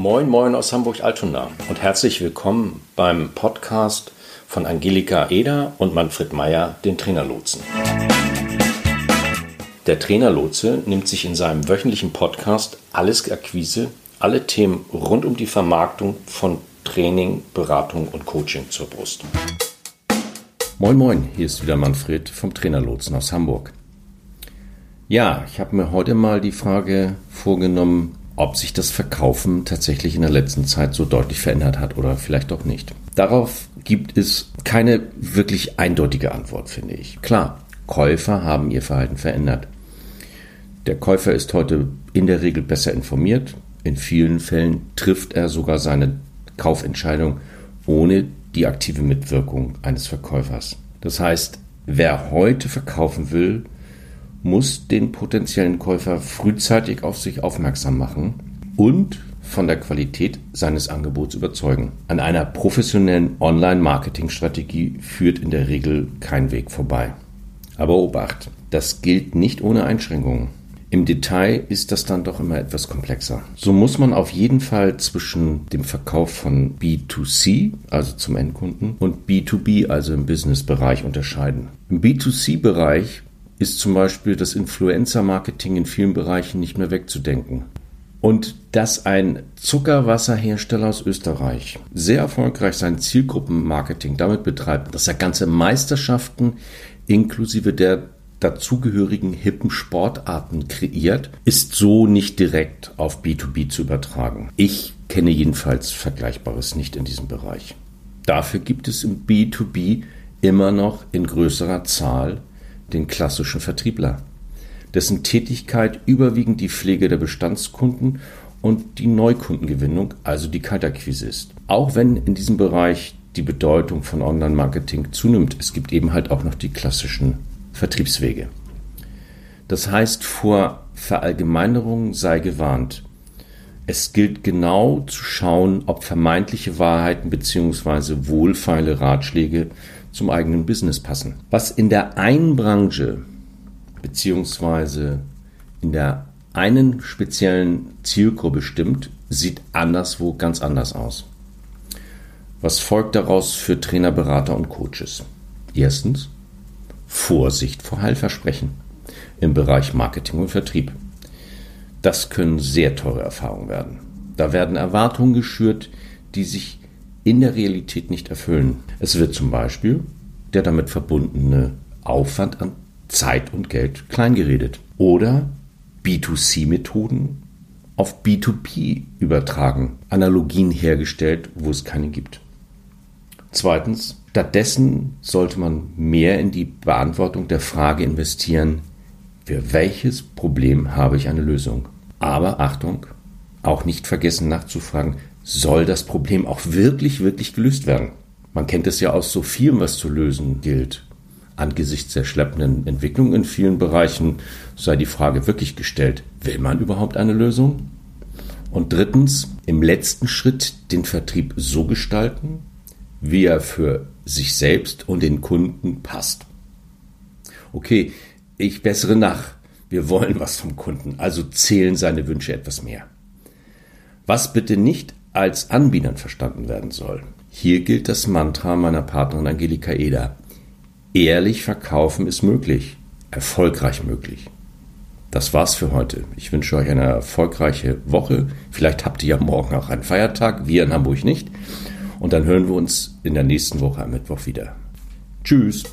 Moin, moin aus Hamburg-Altona und herzlich willkommen beim Podcast von Angelika Eder und Manfred Meyer, den Trainerlotsen. Der Trainerlotse nimmt sich in seinem wöchentlichen Podcast alles Akquise, alle Themen rund um die Vermarktung von Training, Beratung und Coaching zur Brust. Moin, moin, hier ist wieder Manfred vom Trainerlotsen aus Hamburg. Ja, ich habe mir heute mal die Frage vorgenommen, ob sich das Verkaufen tatsächlich in der letzten Zeit so deutlich verändert hat oder vielleicht auch nicht. Darauf gibt es keine wirklich eindeutige Antwort, finde ich. Klar, Käufer haben ihr Verhalten verändert. Der Käufer ist heute in der Regel besser informiert. In vielen Fällen trifft er sogar seine Kaufentscheidung ohne die aktive Mitwirkung eines Verkäufers. Das heißt, wer heute verkaufen will, muss den potenziellen Käufer frühzeitig auf sich aufmerksam machen und von der Qualität seines Angebots überzeugen. An einer professionellen Online-Marketing-Strategie führt in der Regel kein Weg vorbei. Aber Obacht, das gilt nicht ohne Einschränkungen. Im Detail ist das dann doch immer etwas komplexer. So muss man auf jeden Fall zwischen dem Verkauf von B2C, also zum Endkunden, und B2B, also im Business-Bereich unterscheiden. Im B2C-Bereich ist zum Beispiel das Influencer-Marketing in vielen Bereichen nicht mehr wegzudenken. Und dass ein Zuckerwasserhersteller aus Österreich sehr erfolgreich sein Zielgruppenmarketing damit betreibt, dass er ganze Meisterschaften inklusive der dazugehörigen hippen Sportarten kreiert, ist so nicht direkt auf B2B zu übertragen. Ich kenne jedenfalls Vergleichbares nicht in diesem Bereich. Dafür gibt es im B2B immer noch in größerer Zahl den klassischen Vertriebler, dessen Tätigkeit überwiegend die Pflege der Bestandskunden und die Neukundengewinnung, also die Kaltakquise ist. Auch wenn in diesem Bereich die Bedeutung von Online-Marketing zunimmt, es gibt eben halt auch noch die klassischen Vertriebswege. Das heißt, vor Verallgemeinerung sei gewarnt. Es gilt genau zu schauen, ob vermeintliche Wahrheiten bzw. wohlfeile Ratschläge zum eigenen Business passen. Was in der einen Branche bzw. in der einen speziellen Zielgruppe stimmt, sieht anderswo ganz anders aus. Was folgt daraus für Trainer, Berater und Coaches? Erstens, Vorsicht vor Heilversprechen im Bereich Marketing und Vertrieb. Das können sehr teure Erfahrungen werden. Da werden Erwartungen geschürt, die sich in der Realität nicht erfüllen. Es wird zum Beispiel der damit verbundene Aufwand an Zeit und Geld kleingeredet. Oder B2C-Methoden auf B2B übertragen, Analogien hergestellt, wo es keine gibt. Zweitens, stattdessen sollte man mehr in die Beantwortung der Frage investieren, für welches Problem habe ich eine Lösung? Aber Achtung, auch nicht vergessen nachzufragen, soll das Problem auch wirklich, wirklich gelöst werden? Man kennt es ja aus so vielem, was zu lösen gilt. Angesichts der schleppenden Entwicklung in vielen Bereichen sei die Frage wirklich gestellt, will man überhaupt eine Lösung? Und drittens, im letzten Schritt den Vertrieb so gestalten, wie er für sich selbst und den Kunden passt. Okay, ich bessere nach. Wir wollen was vom Kunden, also zählen seine Wünsche etwas mehr. Was bitte nicht als Anbietern verstanden werden soll. Hier gilt das Mantra meiner Partnerin Angelika Eder. Ehrlich verkaufen ist möglich, erfolgreich möglich. Das war's für heute. Ich wünsche euch eine erfolgreiche Woche. Vielleicht habt ihr ja morgen auch einen Feiertag, wir in Hamburg nicht. Und dann hören wir uns in der nächsten Woche am Mittwoch wieder. Tschüss.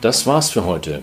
Das war's für heute.